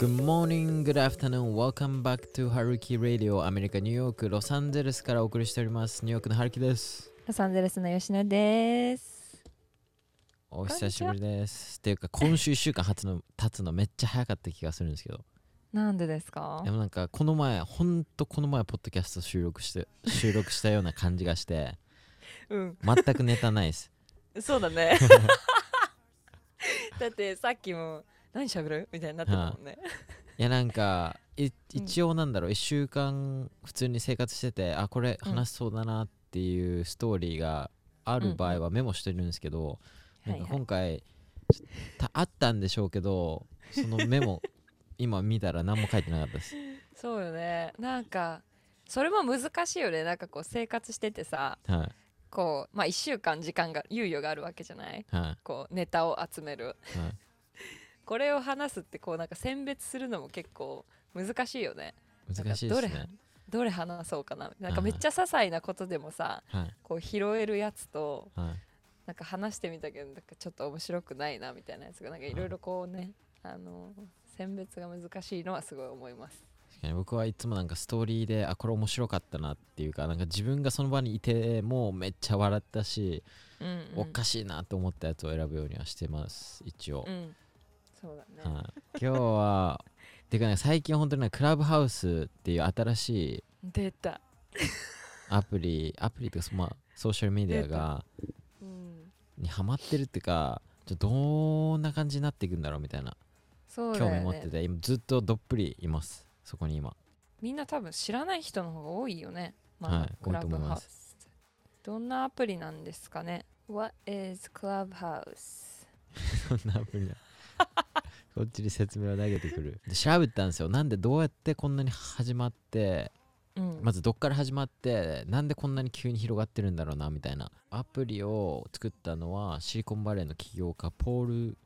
Good morning, good afternoon, welcome back to Haruki Radio アメリカ・ニューヨーク、ロサンゼルスからお送りしております。ニューヨークのハルキです。ロサンゼルスの吉野です。お久しぶりです。っていうか今週1週間経つの経つのめっちゃ早かった気がするんですけど。なんでですか？でもなんかこの前ほんとこの前ポッドキャスト収録して 収録したような感じがして。うん、全くネタないです。そうだね。だってさっきも何喋る？みたいになってたもんね。い。やなんかい一応なんだろう1週間普通に生活しててあこれ話しそうだなっていうストーリーがある場合はメモしてるんですけど、なんか今回たあったんでしょうけどそのメモ今見たら何も書いてなかったです。そうよね。なんかそれも難しいよね。なんかこう生活しててさ、はいこうまあ1週間時間が猶予があるわけじゃない？はいこうネタを集める。はい これを話すってこうなんか選別するのも結構難しいよね。難しいですねどれ話そうかな？なんかはいめっちゃ些細なことでもさ、はいこう拾えるやつとはいなんか話してみたけどなんかちょっと面白くないなみたいなやつがなんかいろいろこうねあの選別が難しいのはすごい思います。確かに僕はいつもなんかストーリーであこれ面白かったなっていうかなんか自分がその場にいてもうめっちゃ笑ったし、うん、うん、おかしいなと思ったやつを選ぶようにはしてます一応、うん、そうだね。はい、今日は てかね最近本当にねクラブハウスっていう新しい出た。アプリアプリとかそまあソーシャルメディアがうん、にハマってるっていうかちょどんな感じになっていくんだろうみたいなそうだ興味。持ってて今ずっとどっぷりいますそこに今みんな多分知らない人の方が多いよね。はいクラブ多いと思いまハウス。どんなアプリなんですかね ?What is Clubhouse? そんなアプリだ こっちに説明を投げてくるで調べたんですよなんでどうやってこんなに始まってうん、まずどっから始まってなんでこんなに急に広がってるんだろうなみたいなアプリを作ったのはシリコンバレーの起業家ポール・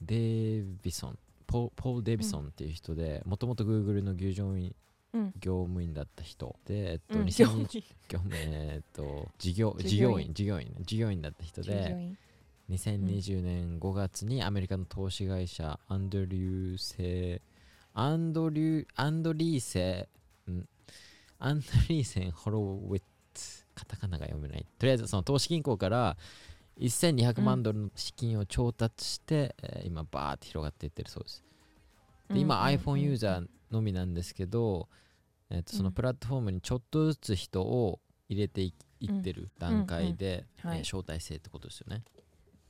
デイビソンポポール・デイビソンっていう人でもともと Google の業務員うん、業務員だった人。で、えっと、うん、2020業務えっと事業事業員。員従業員ね。従業員だった人で従業員。2020年5月にアメリカの投資会社アンドリューセアンドリューアンドリーセん。アンドリーセン・ホロウィッツカタカナが読めない。とりあえずその投資銀行から1200万ドルの資金を調達して、えー今バーって広がっていってるそうです。で今、iPhone ユーザーのみなんですけど、えーとそのうんプラットフォームにちょっとずつ人を入れていいってる段階で、うんはい。えー招待制ってことですよね。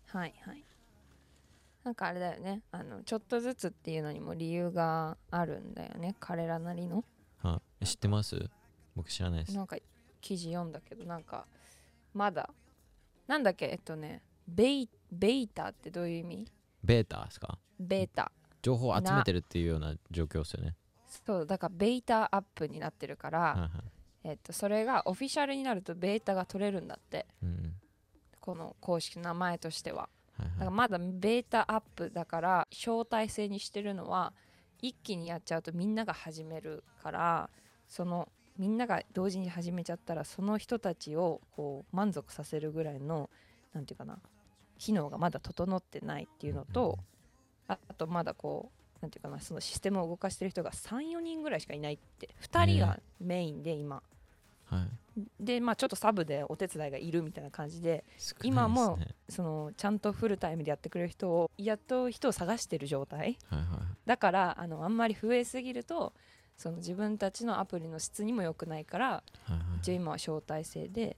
はいはい。なんかあれだよね。あのちょっとずつっていうのにも理由があるんだよね。彼らなりの。はい、知ってます？僕知らないです。なんか記事読んだけどなんかまだなんだっけ？えっとねベイベータってどういう意味？ベータですか？ベータ。情報を集めてるっていうような状況ですよね。そうだからベータアップになってるから、はいはい。えっと、それがオフィシャルになるとベータが取れるんだって。うん。この公式の名前としては。はいはい。だからまだベータアップだから招待制にしてるのは一気にやっちゃうとみんなが始めるからそのみんなが同時に始めちゃったらその人たちをこう満足させるぐらいのなんていうかな機能がまだ整ってないっていうのとああとまだこうなんていうかなそのシステムを動かしてる人が34人ぐらいしかいないって2人がメインで今。はい。でまあちょっとサブでお手伝いがいるみたいな感じで少ない今もそのちゃんとフルタイムでやってくれる人を雇う人を探してる状態。はいはい。だからあのあんまり増えすぎるとその自分たちのアプリの質にも良くないからはいはい。一応今は招待制で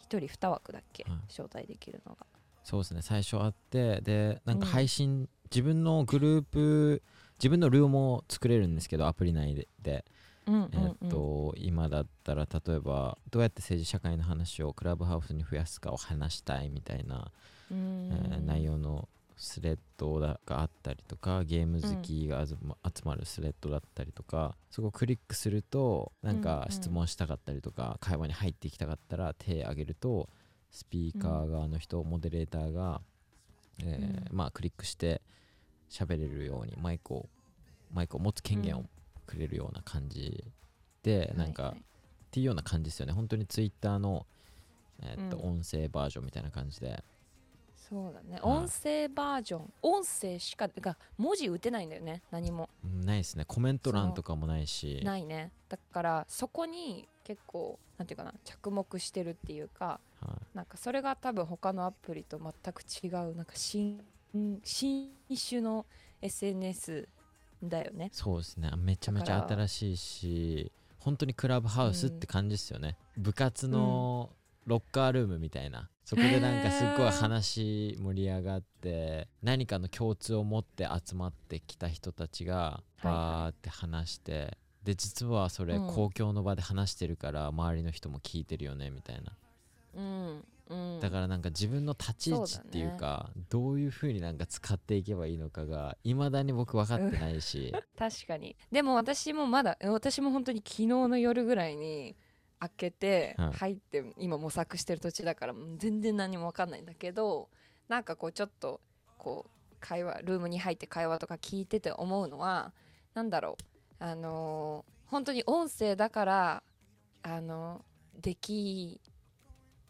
1人2枠だっけ、はい。招待できるのが。そうですね。最初あってでなんかうん。配信、自分のグループ自分のルームも作れるんですけどアプリ内で。で、うんうんうん。えっと今だったら例えばどうやって政治社会の話をクラブハウスに増やすかを話したいみたいなうん。えー内容のスレッドがあったりとかゲーム好きが集まるスレッドだったりとか、そこをクリックするとなんか質問したかったりとか、会話に入っていきたかったら手挙げるとスピーカー側の人、モデレーターが、えまあ、クリックして喋れるようにマイクをマイクを持つ権限をくれるような感じで、なんか、っていうような感じですよね。本当にツイッターの、えーっとうん。音声バージョンみたいな感じでそうだね、はい音声バージョン。音声しかが文字打てないんだよね。何も。うんないですね。コメント欄とかもないし。ないね。だからそこに結構なんていうかな着目してるっていうかはなんかそれが多分他のアプリと全く違うなんか新新種の SNS だよね。い、そうですね。めちゃめちゃ新しいし本当にクラブハウスって感じですよね、部活のロッカールームみたいな。そこでなんかすっごい話盛り上がって何かの共通を持って集まってきた人たちがバーって話して、で実はそれうん。公共の場で話してるから周りの人も聞いてるよねみたいな。うんうん。だからなんか自分の立ち位置っていうかどういう風になんか使っていけばいいのかがいまだに僕分かってないし。確かに。でも私もまだ私も本当に昨日の夜ぐらいに開けてはい入って今模索してる土地だから全然何も分かんないんだけどなんかこうちょっとこう会話ルームに入って会話とか聞いてて思うのはなんだろうあのー本当に音声だからあのでき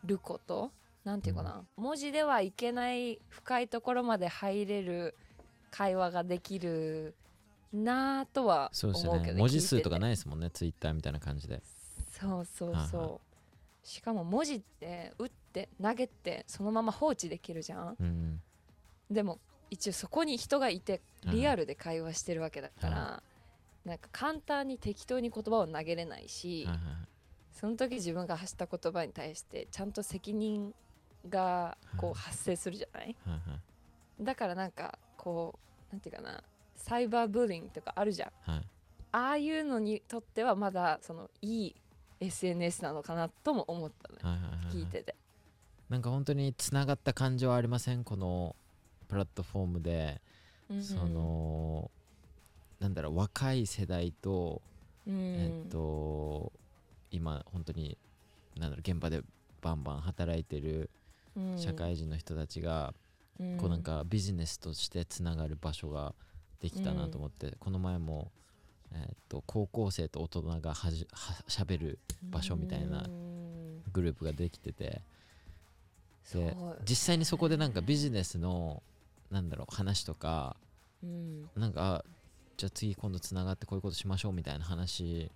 ることなんていうかな、文字ではいけない深いところまで入れる会話ができるなぁとは思うけど、よね。文字数とかいないですもんねツイッターみたいな感じでそうそうはいそう、はしかも文字って打って投げてそのまま放置できるじゃん。うんでも一応そこに人がいてはいリアルで会話してるわけだから、なんか簡単に適当に言葉を投げれないし、その時自分が発した言葉に対してちゃんと責任がこうはい発生するじゃない？だからなんかこうなんていうかなサイバーブーリングとかあるじゃん。はい。ああいうのにとってはまだそのいい SNS なのかなとも思ったねはいはいはいはい。聞いてて。なんか本当につながった感じはありません？このプラットフォームで、うんそのなんだろう若い世代と、うん。えっと今本当になんだろう現場でバンバン働いてるうん。社会人の人たちが、こうなんかビジネスとしてつながる場所ができたなと思って、この前も、えっと高校生と大人がはじはしゃべる場所みたいなうん。グループができてて。で実際にそこでなんかビジネスのなんだろう話とかうん。なんかあじゃあ次今度つながってこういうことしましょうみたいな話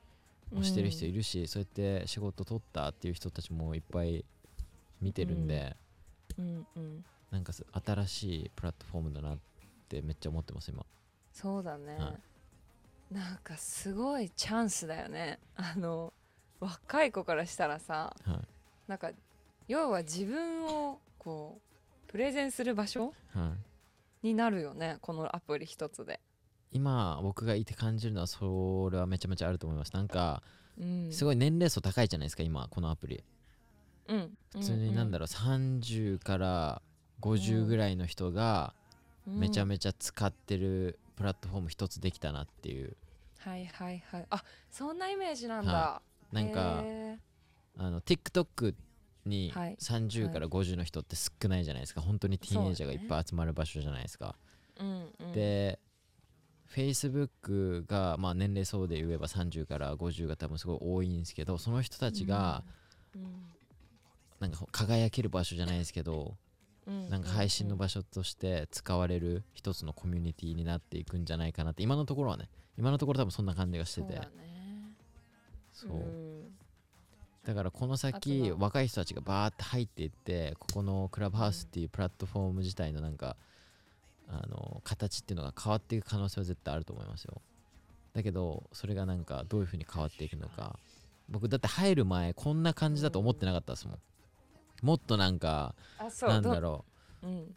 をしてる人いるし、そうやって仕事取ったっていう人たちもいっぱい見てるんで、うん。うんなんかす新しいプラットフォームだなってめっちゃ思ってます今。そうだね、はなんかすごいチャンスだよね。あの若い子からしたらさはい。なんか要は自分をこうプレゼンする場所はい。になるよねこのアプリ一つで、今僕がいて感じるのはそれはめちゃめちゃあると思います。なんかうん、すごい年齢層高いじゃないですか今このアプリ。うん、普通になんだろう30から50ぐらいの人がめちゃちめちゃ使ってるプラットフォーム一つできたなっていう。ゃはいはいはい。あそんなイメージなんだ、はなんかへあの TikTok にはい。30から50の人って少ないじゃないですか。本当にティーンエイジャーがいっぱい集まる場所じゃないですか、ーうんうん、で Facebook がまあ年齢層で言えば30から50が多分すごい多いんですけどその人たちがうん。なんか輝ける場所じゃないですけどうんなんか配信の場所として使われる一つのコミュニティになっていくんじゃないかなって今のところはね今のところ多分そんな感じがしてて。そうだからこのあ先若い人たちがバーって入っていってここのクラブハウスっていうプラットフォーム自体のなんかあの形っていうのが変わっていく可能性は絶対あると思いますよ。だけどそれがなんかどういう風に変わっていくのか。僕だって入る前こんな感じだと思ってなかったですもんもっとなんかなんだどろう。う？ん。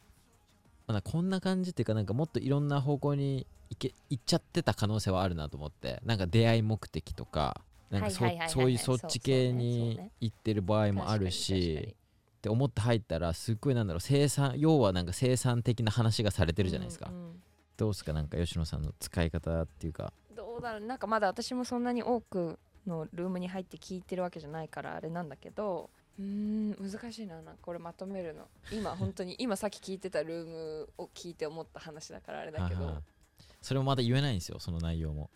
まだこんな感じっていうかなんかもっといろんな方向に行け行っちゃってた可能性はあるなと思って。なんか出会い目的とかなんかそういうそっち系に行ってる場合もあるしって思って入ったらすっごいなんだろう生産要はなんか生産的な話がされてるじゃないですか、うんうん。どうですか？なんか吉野さんの使い方っていうか。どうだろう？なんかまだ私もそんなに多くのルームに入って聞いてるわけじゃないからあれなんだけどうーん難しいななんかこれまとめるの。今 本当に今さっき聞いてたルームを聞いて思った話だからあれだけど。はいは。いそれもまだ言えないんですよその内容も、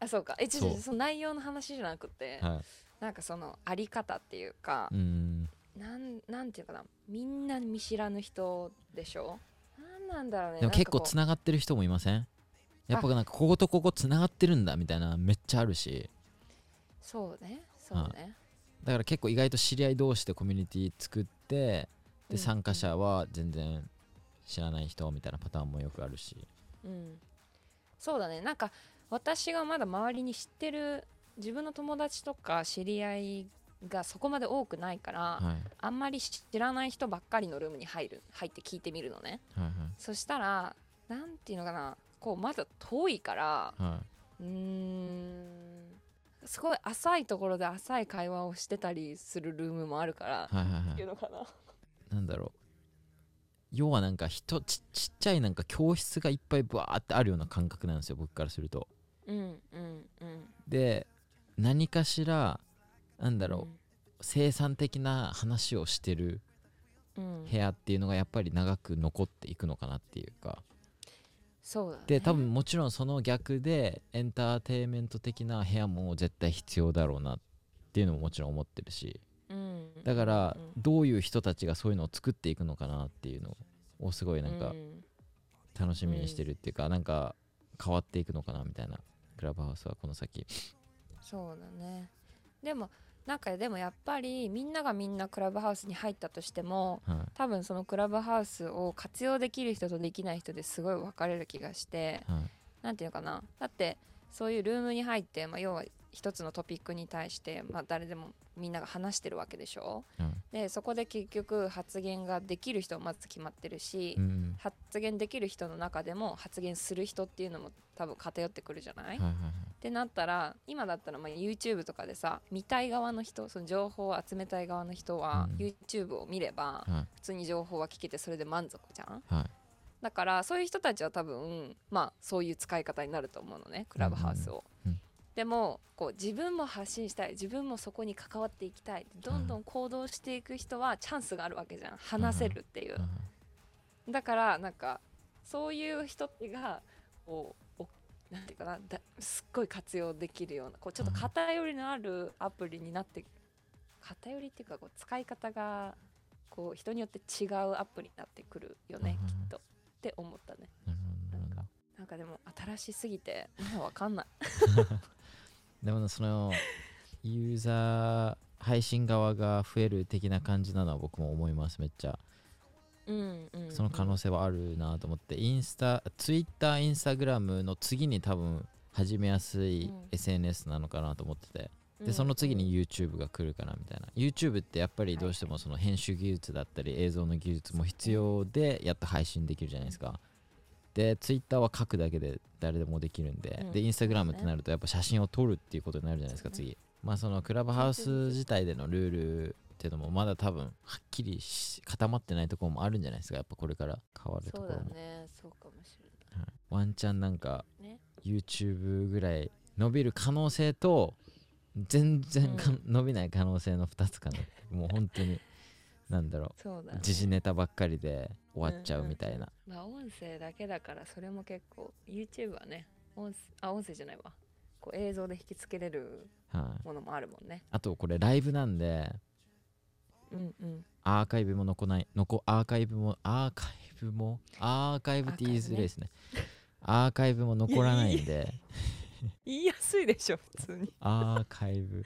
あそうか。えちょその内容の話じゃなくてはなんかそのあり方っていうかい、うーん。なんなんていうかなみんな見知らぬ人でしょ？なんなんだろうねでも結構つながってる人もいません？やっぱなんかこことここつながってるんだみたいなめっちゃあるし。そうねそうね、だから結構意外と知り合い同士でコミュニティ作ってうん。で参加者は全然知らない人みたいなパターンもよくあるし。うん、そうだね。なんか私がまだ周りに知ってる自分の友達とか知り合いがそこまで多くないから、はい。あんまり知らない人ばっかりのルームに入る入って聞いてみるのね。はいそしたらなんていうのかな。こうまだ遠いからはい。はうーんすごい浅いところで浅い会話をしてたりするルームもあるから、いはいはいはい。っていうのかな。なんだろう。要はなんか人ちちっちゃいなんか教室がいっぱいブワーってあるような感覚なんですよ僕からすると。うんうんうんで何かしらなんだだろう、生産的な話をしてるうん、うん。部屋っていうのがやっぱり長く残っていくのかなっていうかそうだね。で多分もちろんその逆でエンターテインメント的な部屋も絶対必要だろうなっていうのももちろん思ってるし。うん。だからうんどういう人たちがそういうのを作っていくのかなっていうのをすごいなんかうん。楽しみにしてるっていうかなんか変わっていくのかなみたいなクラブハウスはこの先。そうだね。でもなんかでもやっぱりみんながみんなクラブハウスに入ったとしてもはい。多分そのクラブハウスを活用できる人とできない人ですごい分かれる気がしてはい。なんていうのかな。だってそういうルームに入って、まあ、要は一つのトピックに対して、まあ、誰でもみんなが話してるわけでしょ？はい。でそこで結局発言ができる人はまず決まってるし、うん。発言できる人の中でも発言する人っていうのも多分偏ってくるじゃない、はいはいはいってなったら今だったらまあ YouTube とかでさ見たい側の人その情報を集めたい側の人はうん。YouTube を見ればはい。普通に情報は聞けてそれで満足じゃん？はい。だからそういう人たちは多分まあそういう使い方になると思うのねクラブハウスを。うんうんでもこう自分も発信したい自分もそこに関わっていきたいどんどん行動していく人はチャンスがあるわけじゃん。話せるっていう。だからなんかそういう人がこうおなんていうかなだすっごい活用できるようなこうちょっと偏りのあるアプリになって偏りっていうかこう使い方がこう人によって違うアプリになってくるよねうんきっとって思ったね。なるほどなんかでも新しすぎてまだわかんない。でもそのユーザー配信側が増える的な感じなのは僕も思いますめっちゃうんうん、その可能性はあるなと思ってインスタツイッターインスタグラムの次に多分始めやすいうん。SNS なのかなと思ってて。うんでその次に YouTube が来るかなみたいな。YouTube ってやっぱりどうしてもその編集技術だったり映像の技術も必要でやっと配信できるじゃないですか。で Twitter は書くだけで誰でもできるんでうん。で Instagram ってなるとやっぱ写真を撮るっていうことになるじゃないですか次。まあそのクラブハウス自体でのルールっていうのもまだ多分はっきりし固まってないところもあるんじゃないですか。やっぱこれから変わるとそうだころも、ねそうかもしはい。ワンチャンなんかれないね。YouTube ぐらい伸びる可能性と全然か、う伸びない可能性の2つかなもう本当に なんだろそうだね。う時事ネタばっかりで終わっちゃうみたいな、うんうん。まあ音声だけだからそれも結構 YouTube はね音声あ音声じゃないわ。こう映像で引きつけれるはい、ものもあるもんね。あとこれライブなんでうんうん。アーカイブも残ない残アーカイブもアーカイブもアーカイブって言いづらいですね。アーカイブも残らないんで。言いやすいでしょ普通に。アーカイブ。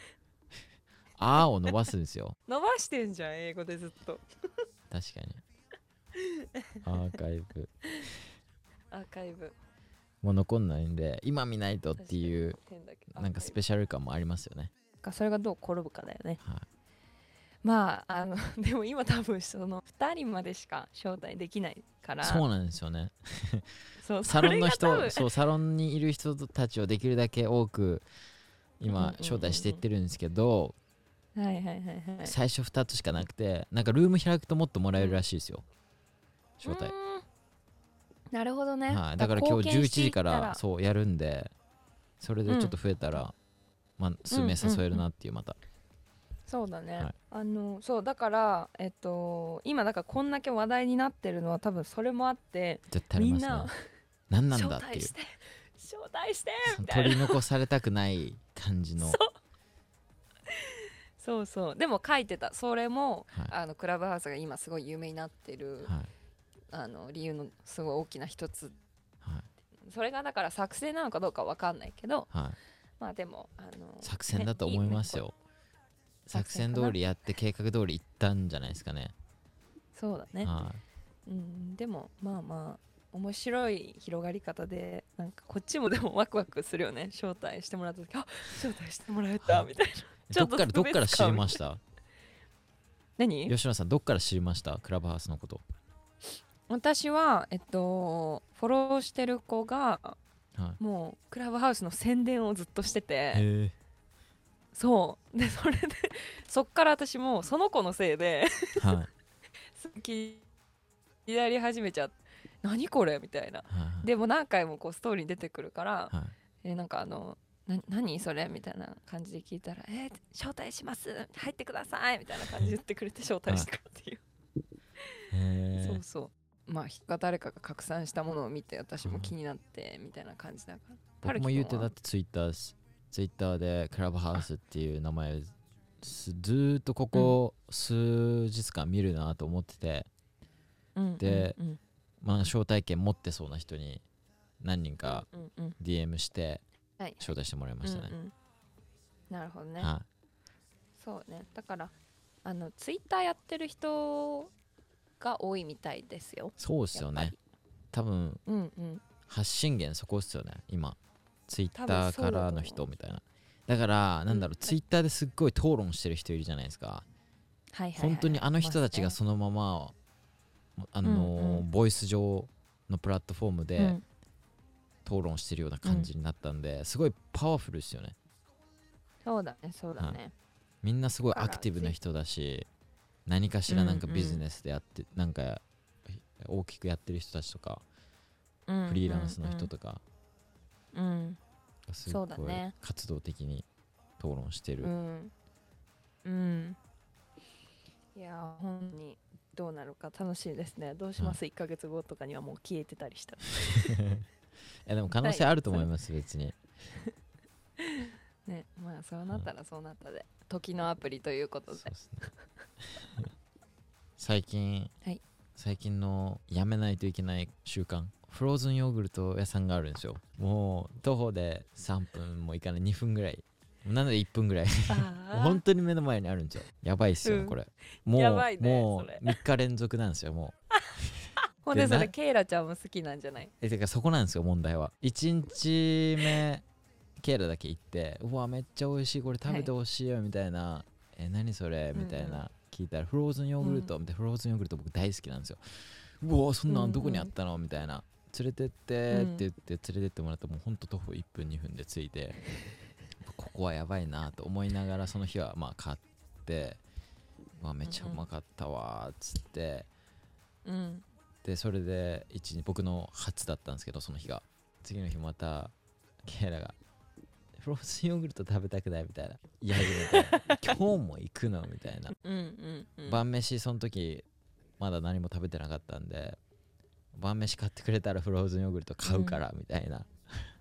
あーを伸ばすんですよ。伸ばしてんじゃん英語でずっと。確かに。アーカイブ。アーカイブ。もう残んないんで今見ないとっていうなんかスペシャル感もありますよね。かそれがどう転ぶかだよね。はい、まああの でも今多分その2人までしか招待できないから。そうなんですよね。そう サロンの人、そうサロンにいる人たちをできるだけ多くうんうんうん今うん。招待していってるんですけど、はいはいはいはい。最初2つしかなくて、なんかルーム開くともっともらえるらしいですよ。招待。なるほどね、はい、だから今日11時からそうやるんで、それでちょっと増えたら、まあ数名誘えるなっていうまた。そうだね、はい。あのそうだからえっと今だからこんだけ話題になってるのは多分それもあって絶対ありますね。みんな。何なん招だっていう。待し。て招待して。そうみたいな取り残されたくない感じの。そう。そうでも書いてた。それもはい。あのクラブハウスが今すごい有名になってるはい。あの理由のすごい大きな一つ。はい。それがだから作戦なのかどうかわかんないけどはい。まあでもあの作戦だと思いますよ、作戦通りやって計画通り行ったんじゃないですかね。そうだね、はうん、でもまあまあ面白い広がり方でなんかこっちもでもワクワクするよね。招待してもらった時あ招待してもらえたみたいな。いちょっとどっからどっから知りましした？何？吉野さんどっから知りました？クラブハウスのこと。私はえっとフォローしてる子がはもうクラブハウスの宣伝をずっとしていて。へえそう。でそれでそっから私もその子のせいではい。り始めちゃって何これみたいな。はいでも何回もこうストーリーに出てくるからはい。えなんかあのな何それみたいな感じで聞いたら「えー招待します。入ってください」みたいな感じで言ってくれて招待してくるっていう、そうそう。まあ人が誰かが拡散したものを見て私も気になってみたいな感じだから、僕も言うてだってツイッターツイッターでクラブハウスっていう名前すずーっとここ数日間見るなと思ってて、うんでうん。まあ招待券持ってそうな人に何人かうんうんうん。DM してはい。招待してもらいましたね。うん、うん。なるほどね。はそうね。だからあのツイッターやってる人が多いみたいですよ。いそうっすよね。多分うんうん。発信源そこっすよね今ツイッ多ターからの人みたいな。だからなんだろう、うんツイッターですっごい討論してる人いるじゃないですか。はいはいはい本当にあの人たちがそのままあのーうんうん。ボイス上のプラットフォームで、討論してるような感じになったんで、すごいパワフルですよね。そうだねそうだね、みんなすごいアクティブな人だし何かしらなんかうんうんビジネスでやって、なんか大きくやってる人たちとか、うん。フリーランスの人とか。うんすそごいうだね。活動的に討論してる、うん、うん、いやー本当にどうなるか楽しいですね。どうします、1ヶ月後とかにはもう消えてたりしたいや でも可能性あると思います別に。ねまあそうなったらそうなったで。時のアプリということで。ね。最近、はい。最近のやめないといけない習慣フローズンヨーグルト屋さんがあるんですよ。もう徒歩で3分もいかない。2分ぐらい。なので1分ぐらい。あ本当に目の前にあるんですよ。やばいっすよ、うん。これ。もうねもそうれ3日連続なんですよもう。ほんでそれケイラちゃんも好きなんじゃない？えてかそこなんですよ問題は。1日目ケーラだけ行ってうわめっちゃ美味しい。これ食べてほしいよみたいな、え何それ？みたいうんうんな。聞いたらフローズンヨーグルト、みたいなフローズンヨーグルト僕大好きなんですよ。うわそんなうんうんんどこにあったの？みたいな連れてってうん。って言って連れてってもらったらもうほんと徒歩1分2分で着いて ここはやばいなと思いながらその日はまあ買ってうわめっちゃうまかったわーっつって。うん。でそれで一日僕の初だったんですけどその日が。次の日またケイラが「フローズンヨーグルト食べたくない?」みたいな言い始めて「今日も行くの?」みたいな。うんうんうん。晩飯その時まだ何も食べてなかったんで晩飯買ってくれたらフローズンヨーグルト買うからみたいな、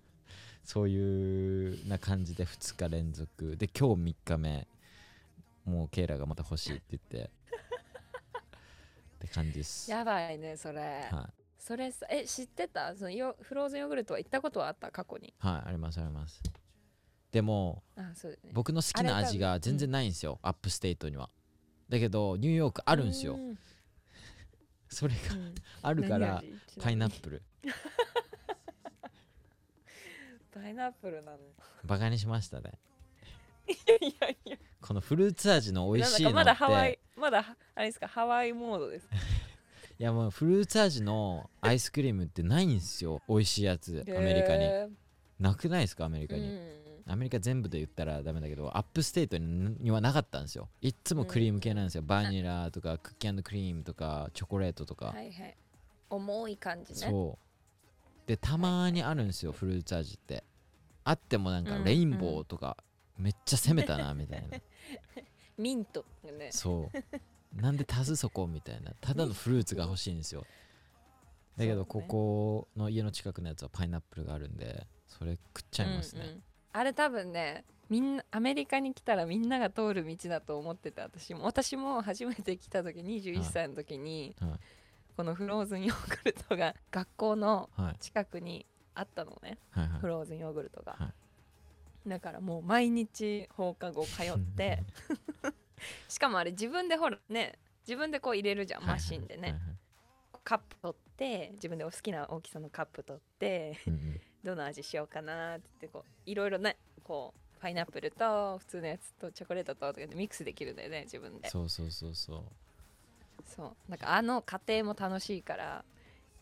そういうな感じで2日連続。で今日3日目。もうケイラがまた欲しいって言って。って感じです。やばいねそれ、はい。それさえ知ってた？そのヨフローズンヨーグルトは行ったことはあった？過去に。はい、ありますあります。でも、あそうだよね。僕の好きな味が全然ないんですよ、 Upstate には。だけど、ニューヨークあるんですよ。うんそれがうんあるから、パイナッちプル。パイナップルなのバカにしましたね。いやいやこのフルーツ味の美味しいのまだハワイまだあれですかハワイモードですか？いやもうフルーツ味のアイスクリームってないんですよ、美味しいやつ、アメリカに。へなくないですか、アメリカーに。うんアメリカ全部で言ったらダメだけど、 Upstate ににはなかったんですよ。いっつもクリーム系なんですよ。バニラとか、クッキークリームとか、チョコレートとか。はいはい。重い感じね。そう。でたまにあるんですよフルーツ味って。あってもなんかうんレインボーとかめっちゃ攻めたなみたいな。ミントね。そう。なんで足すそこみたいな。ただのフルーツが欲しいんですよ。だけどここの家の近くのやつはパイナップルがあるんでそれ食っちゃいますね、うんうんあれ多分ねみんなアメリカに来たらみんなが通る道だと思ってた。私も私も初めて来た時21歳の時に、はい。このフローズンヨーグルトが 学校のはい。近くにあったのね。はいはい。フローズンヨーグルトが、はだからもう毎日放課後通って しかもあれ自分でほらね自分でこう入れるじゃんマシンでね、はいはい。カップ取って自分でお好きな大きさのカップ取って。うんうんどの味しようかなって言ってこういろいろねこうパイナップルと普通のやつとチョコレートととかでミックスできるんだよね自分で。そうそうそうそう。そう。なんかあの過程も楽しいから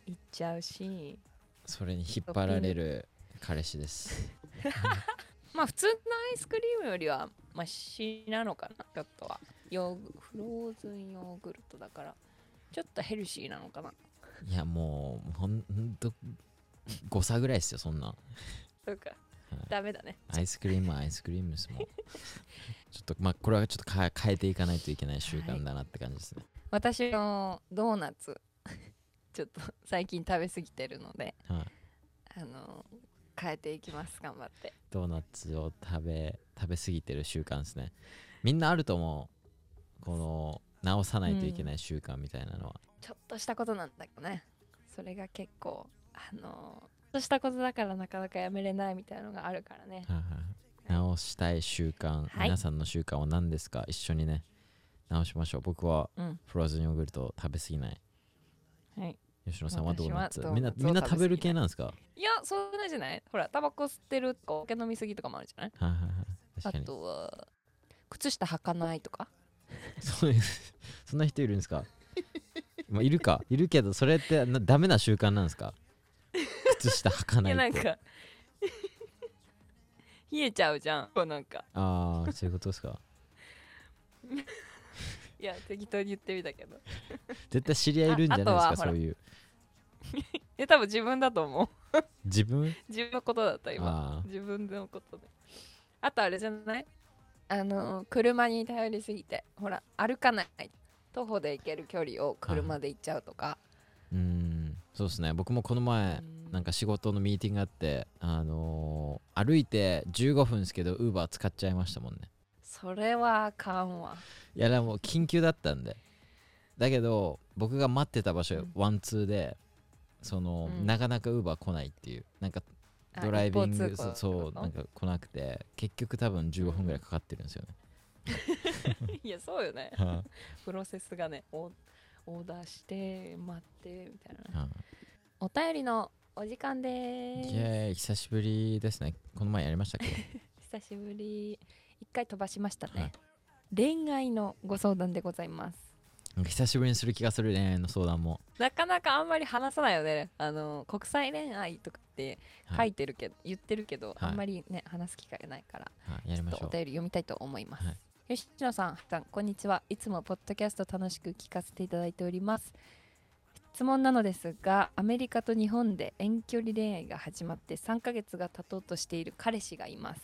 行っちゃうしそれに引っ張られる彼氏です。まあ普通のアイスクリームよりはマシなのかなちょっとは。ヨーグフローズンヨーグルトだからちょっとヘルシーなのかな。いやもうほんと誤差ぐらいですよそんな。んそうか、い。ダメだね。アイスクリームはアイスクリームですもん。ちょっとまあこれはちょっとか変えていかないといけない習慣だなって感じですね、私のドーナツ ちょっと最近食べ過ぎてるのではい、あの変えていきます。頑張って。ドーナツを食べ食べ過ぎてる習慣ですね。みんなあると思う。この直さないといけない習慣みたいなのは、ちょっとしたことなんだけどね。それが結構あのちょっとしたことだからなかなかやめれないみたいなのがあるからね。はいはい。直したい習慣、はい。皆さんの習慣は何ですか？一緒にね。直しましょう。僕はうん。フローズンヨーグルトを食べ過ぎない。はい。吉野さんはドーナツ。みんなみんな食べる系なんですか？はいやそんなじゃない。ほらタバコ吸ってるとかお酒飲みすぎとかもあるじゃない？はいはい確あかに。とは靴下履かないとか？そういうそんな人いるんですか？まあいるか。いるけどそれってなダメな習慣なんですか？靴下履かいないってやなんか冷えちゃうじゃん。こうなんか。ああそういうことですか。いや適当に言ってみたけど。絶対知り合いいるんじゃないですかそういう。え多分自分だと思う。自分？自分のことだった今。あ自分のことで。あとあれじゃない？あの車に頼りすぎてほら歩かない徒歩で行ける距離を車で行っちゃうとか、ーうーん。そうですね。僕もこの前うんなんか仕事のミーティングがあってあのー歩いて15分ですけどウーバー使っちゃいましたもんね。それはあかんわ。いやでも緊急だったんで。だけど僕が待ってた場所うん。ワンツーでその、うん。なかなかウーバー来ないっていう。なんかあドライビングそそうなんか来なくて結局多分15分ぐらいかかってるんですよね、いやそうよね。はプロセスがねオオーダーして待ってみたいな。お便りのお時間です。イエーイ。久しぶりですね。この前やりましたっけ 久しぶり。一回飛ばしましたね、はい。恋愛のご相談でございます。久しぶりにする気がする恋愛の相談も、なかなかあんまり話さないよね。あの国際恋愛とかって書はい。いてるけど、言ってるけど、はい。あんまりね話す機会がないからはい、やりましょう。お便り読みたいと思います、はい。吉野さんさんこんにちは。いつもポッドキャスト楽しく聞かせていただいております質問なのですがアメリカと日本で遠距離恋愛が始まって3ヶ月が経とうとしている彼氏がいます。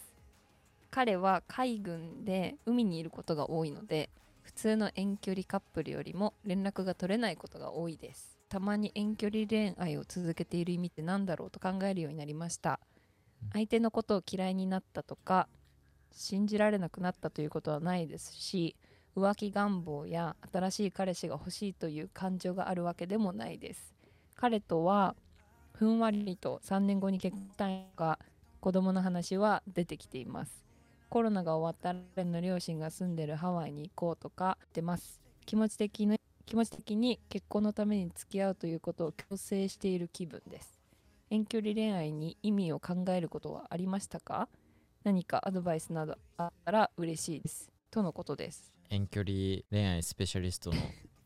彼は海軍で海にいることが多いので普通の遠距離カップルよりも連絡が取れないことが多いです。たまに遠距離恋愛を続けている意味って何だろうと考えるようになりました。相手のことを嫌いになったとか信じられなくなったということはないですし浮気願望や新しい彼氏が欲しいという感情があるわけでもないです。彼とはふんわりと3年後に結婚したいが子供の話は出てきています。コロナが終わったら彼の両親が住んでるハワイに行こうとか言ってます。気持ち的に気持ち的に結婚のために付き合うということを強制している気分です。遠距離恋愛に意味を考えることはありましたか？何かアドバイスなどあったら嬉しいです。とのことです。遠距離恋愛スペシャリストの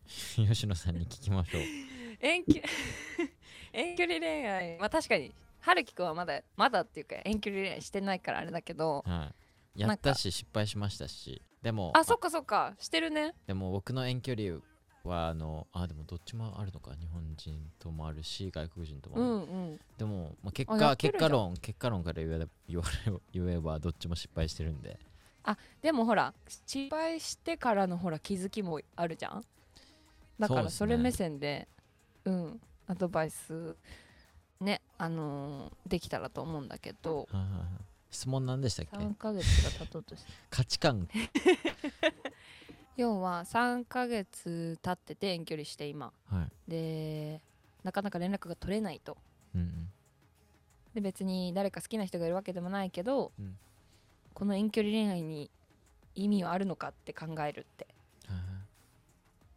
吉野さんに聞きましょう。遠距 遠距離恋愛まあ確かに春樹くんはまだまだっていうか遠距離恋愛してないからあれだけどはい、やったし失敗しましたしでもあそっかそっかしてるね。でも僕の遠距離はあのあでもどっちもあるのか日本人ともあるし外国人ともあうる、んうん。でも、まあ、結果結果論結果論から言え 言われ言えばどっちも失敗してるんででもほら失敗してからのほら気づきもあるじゃん？だからそれ目線でうんアドバイスねあのーできたらと思うんだけど。質問何でしたっけ？3ヶ月が経とうとして。価値観。要は3ヶ月経ってて遠距離して今。はい。でなかなか連絡が取れないと。うんうん。で別に誰か好きな人がいるわけでもないけど、うんこの遠距離恋愛に意味はあるのかって考えるって。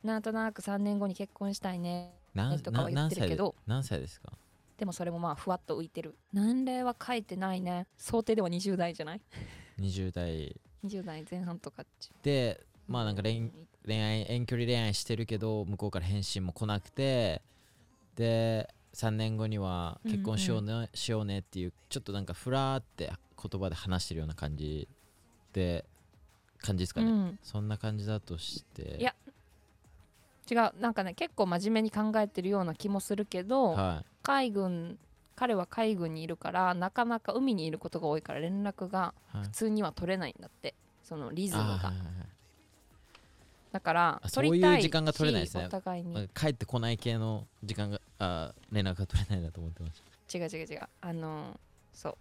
なんとなく3年後に結婚したいね。何とかは言ってるけど。何歳で何歳ですか？でもそれもまあふわっと浮いてる。年齢は書いてないね。想定では20代じゃない？20代。20代前半とかっちでまあなんか恋恋愛遠距離恋愛してるけど向こうから返信も来なくてで3年後には結婚しようね,、しようねっていうちょっとなんかふらーって言葉で話してるような感じで感じですかね、うん。そんな感じだとして。いや違う。なんかね結構真面目に考えてるような気もするけど、は海軍彼は海軍にいるからなかなか海にいることが多いから連絡がい、はい。普通には取れないんだって。そのリズムが。いはいはい。だからそういう時間が取れないですね。しお互いに。帰ってこない系の時間があー連絡が取れないなと思ってまし違う違う違う。あのそう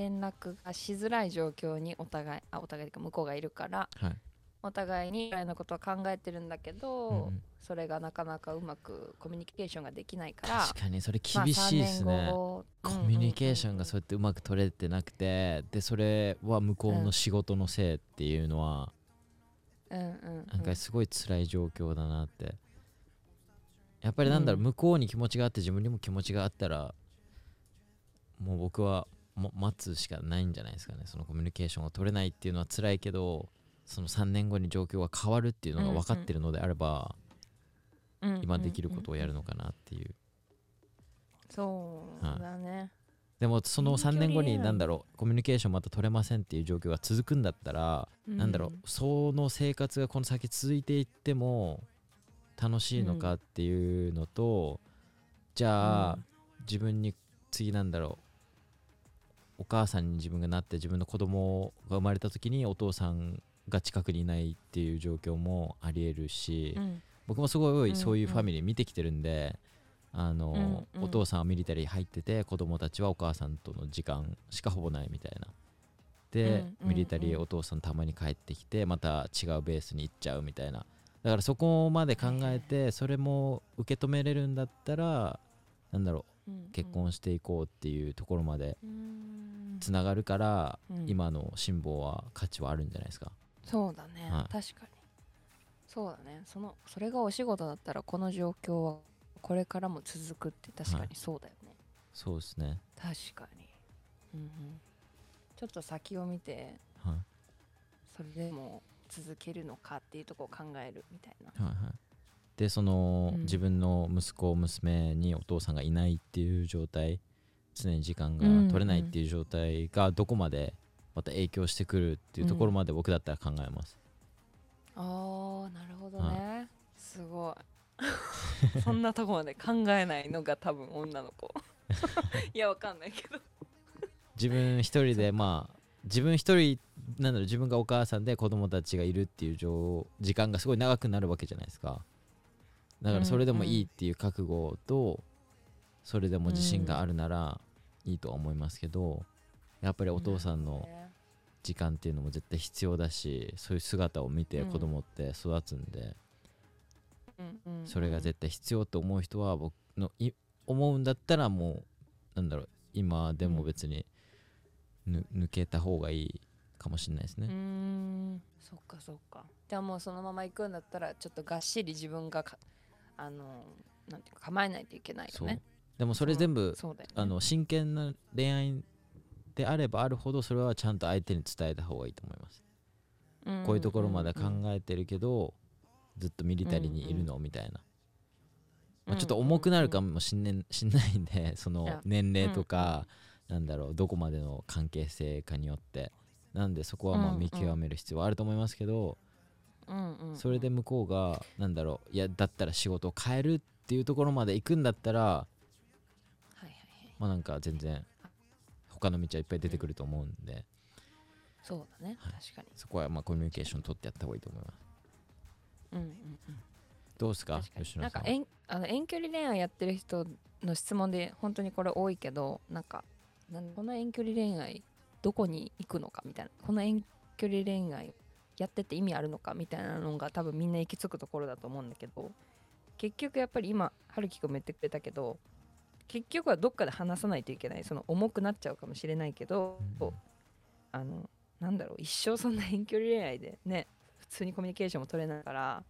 連絡がしづらい状況にお互いあお互いか向こうがいるからたはい、お互いにぐらいのことは考えてるんだけど、うんうん。それがなかなかうまくコミュニケーションができないから確かにそれまあ厳しいですね、3年後コミュニケーションがそうやってうまく取れてなくてでそれは向こうの仕事のせいっていうのは、うんうんうん。なんかすごい辛い状況だなって。やっぱりなんだろう、うん。向こうに気持ちがあって自分にも気持ちがあったらもう僕はも待つしかないんじゃないですかね。そのコミュニケーションが取れないっていうのは辛いけどその3年後に状況が変わるっていうのが分かってるのであれば、うん。今できることをやるのかなっていう。そうだね、でもその3年後に遠距離恋愛なんだろうコミュニケーションまた取れませんっていう状況が続くんだったら、なんだろうその生活がこの先続いていっても楽しいのかっていうのと、じゃあ、うん。自分に次なんだろうお母さんに自分がなって自分の子供が生まれた時にお父さんが近くにいないっていう状況もありえるし、うん。僕もすごいうんそういうファミリー見てきてるんで、あのうんうん。お父さんはミリタリー入ってて子供たちはお母さんとの時間しかほぼないみたいな。で、うんうんミリタリうんーお父さんたまに帰ってきてまた違うベースに行っちゃうみたいな。だからそこまで考えてそれも受け止めれるんだったらなんだろうんう結婚していこうっていうところまでうん。つながるから、うん。今の辛抱は価値はあるんじゃないですか？そうだね、はい。確かに。そうだね。そのそれがお仕事だったらこの状況はこれからも続くって確かはい。にそうだよね、そうですね。確かに、うんうん、ちょっと先を見てはい。それでも続けるのかっていうところを考えるみたいな。はいはい、でその、うん。自分の息子娘にお父さんがいないっていう状態常に時間が取れないっていう状態がどこまでまた影響してくるっていうところまで僕だったら考えます、あーなるほどね、すごい。そんなとこまで考えないのが多分女の子。いやわかんないけど。自分一人でまあ自分一人なんだろう自分がお母さんで子供たちがいるっていう状時間がすごい長くなるわけじゃないですかだからそれでもいいっていう覚悟とそれでも自信があるならいいとは思いますけどやっぱりお父さんの時間っていうのも絶対必要だしそういう姿を見てうん。子供って育つんで、それが絶対必要と思う人は僕のい思うんだったらもうなんだろう今でも別にぬ抜けた方がいいかもしれないですね、ん。そっかそっか。じゃあもうそのまま行くんだったらちょっとがっしり自分がかあのなんていうか構えないといけないよね。でもそれ全部ね、あの真剣な恋愛であればあるほどそれはちゃんと相手に伝えた方がいいと思います、うんこういうところまで考うんうんえてるけど、ずっとミリタリーにいるのみたいな、まあ、ちょっとうん重くなるかもしん,、ね、しんないんでその年齢とか、なんだろうどこまでの関係性かによって。なんでそこはまあうんうん。見極める必要はあると思いますけど、うんうんそれで向こうがなんだろういやだったら仕事を変えるっていうところまで行くんだったらはいはいはい。まあなんか全然他の道はいっぱい出てくると思うんで、そうだね、はい。確かに。そこはまあコミュニケーション取ってやった方がいいと思います。うんうんうん。どうですか？吉野さん。なんか遠あの遠距離恋愛やってる人の質問で本当にこれ多いけどなんかなんこの遠距離恋愛どこに行くのかみたいな。この遠距離恋愛やってて意味あるのかみたいなのが多分みんな行き着くところだと思うんだけど結局やっぱり今春樹くんも言ってくれたけど結局はどっかで話さないといけない。その重くなっちゃうかもしれないけど、うん。あのなんだろう一生そんな遠距離恋愛でね普通にコミュニケーションも取れないから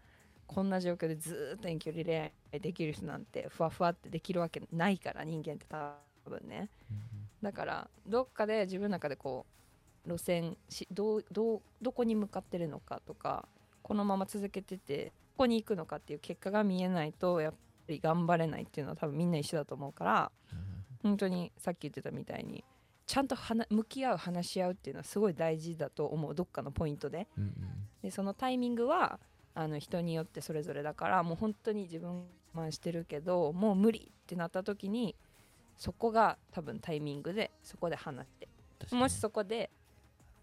こんな状況でずーっと遠距離恋愛できる人なんてふわふわってできるわけないから人間って多分ね。だからどっかで自分の中でこう路線しどうどうどこに向かってるのかとかこのまま続けててどこに行くのかっていう結果が見えないとやっぱり頑張れないっていうのは多分みんな一緒だと思うから本当にさっき言ってたみたいにちゃんと話向き合う話し合うっていうのはすごい大事だと思うどっかのポイントで。うんうん。でそのタイミングはあの人によってそれぞれだからもう本当に自分我慢してるけどもう無理ってなった時にそこが多分タイミングでそこで話してもしそこで、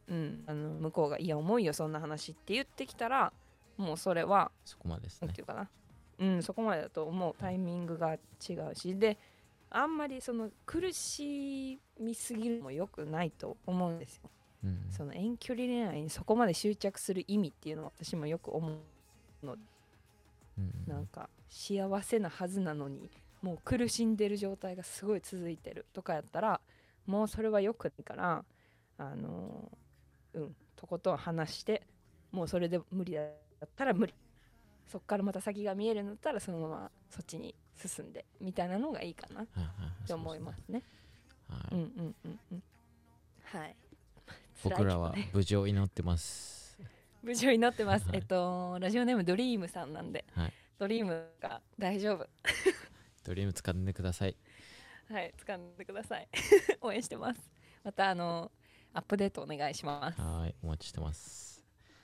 うん、あの向こうが「いや重いよそんな話」って言ってきたらもうそれはそこまでですね。なんていうかな、うん、そこまでだと思うタイミングが違うしであんまりその苦しみすぎるのも良くないと思うんですよ。うん。その遠距離恋愛にそこまで執着する意味っていうのは私もよく思ううん。なんか幸せなはずなのにもう苦しんでる状態がすごい続いてるとかやったらもうそれはよくないからあのーうん。とことん話してもうそれで無理だったら無理。そっからまた先が見えるんだったらそのままそっちに進んでみたいなのがいいかな。って思いますね。はい。うんうんうんうんはい。僕らは無事を祈ってます。無事になってます、はい。えっとラジオネームドリームさんなんで、はい。ドリームが大丈夫。ドリーム掴んでください。はい掴んでください。応援してます。またあのアップデートお願いしますはいお待ちしてます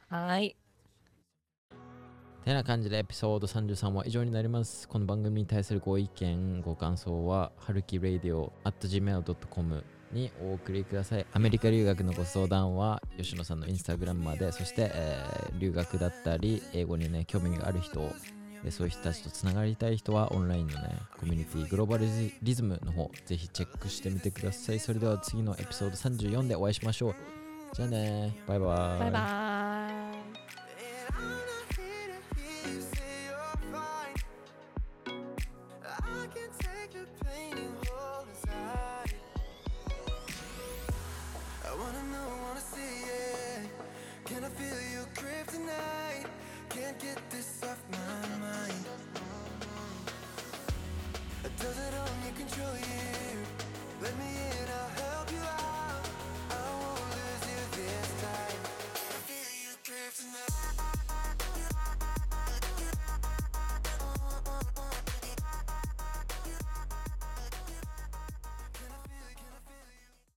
はいてな感じでエピソード33は以上になります。この番組に対するご意見、ご感想は、はるき radio.gmail.com にお送りください。アメリカ留学のご相談は、吉野さんのインスタグラムまで、そして、えー留学だったり、英語にね、興味がある人、でそういう人たちとつながりたい人は、オンラインのね、コミュニティ、グローバルリズムの方、ぜひチェックしてみてください。それでは次のエピソード34でお会いしましょう。じゃあね、バイバイ。バイバーイ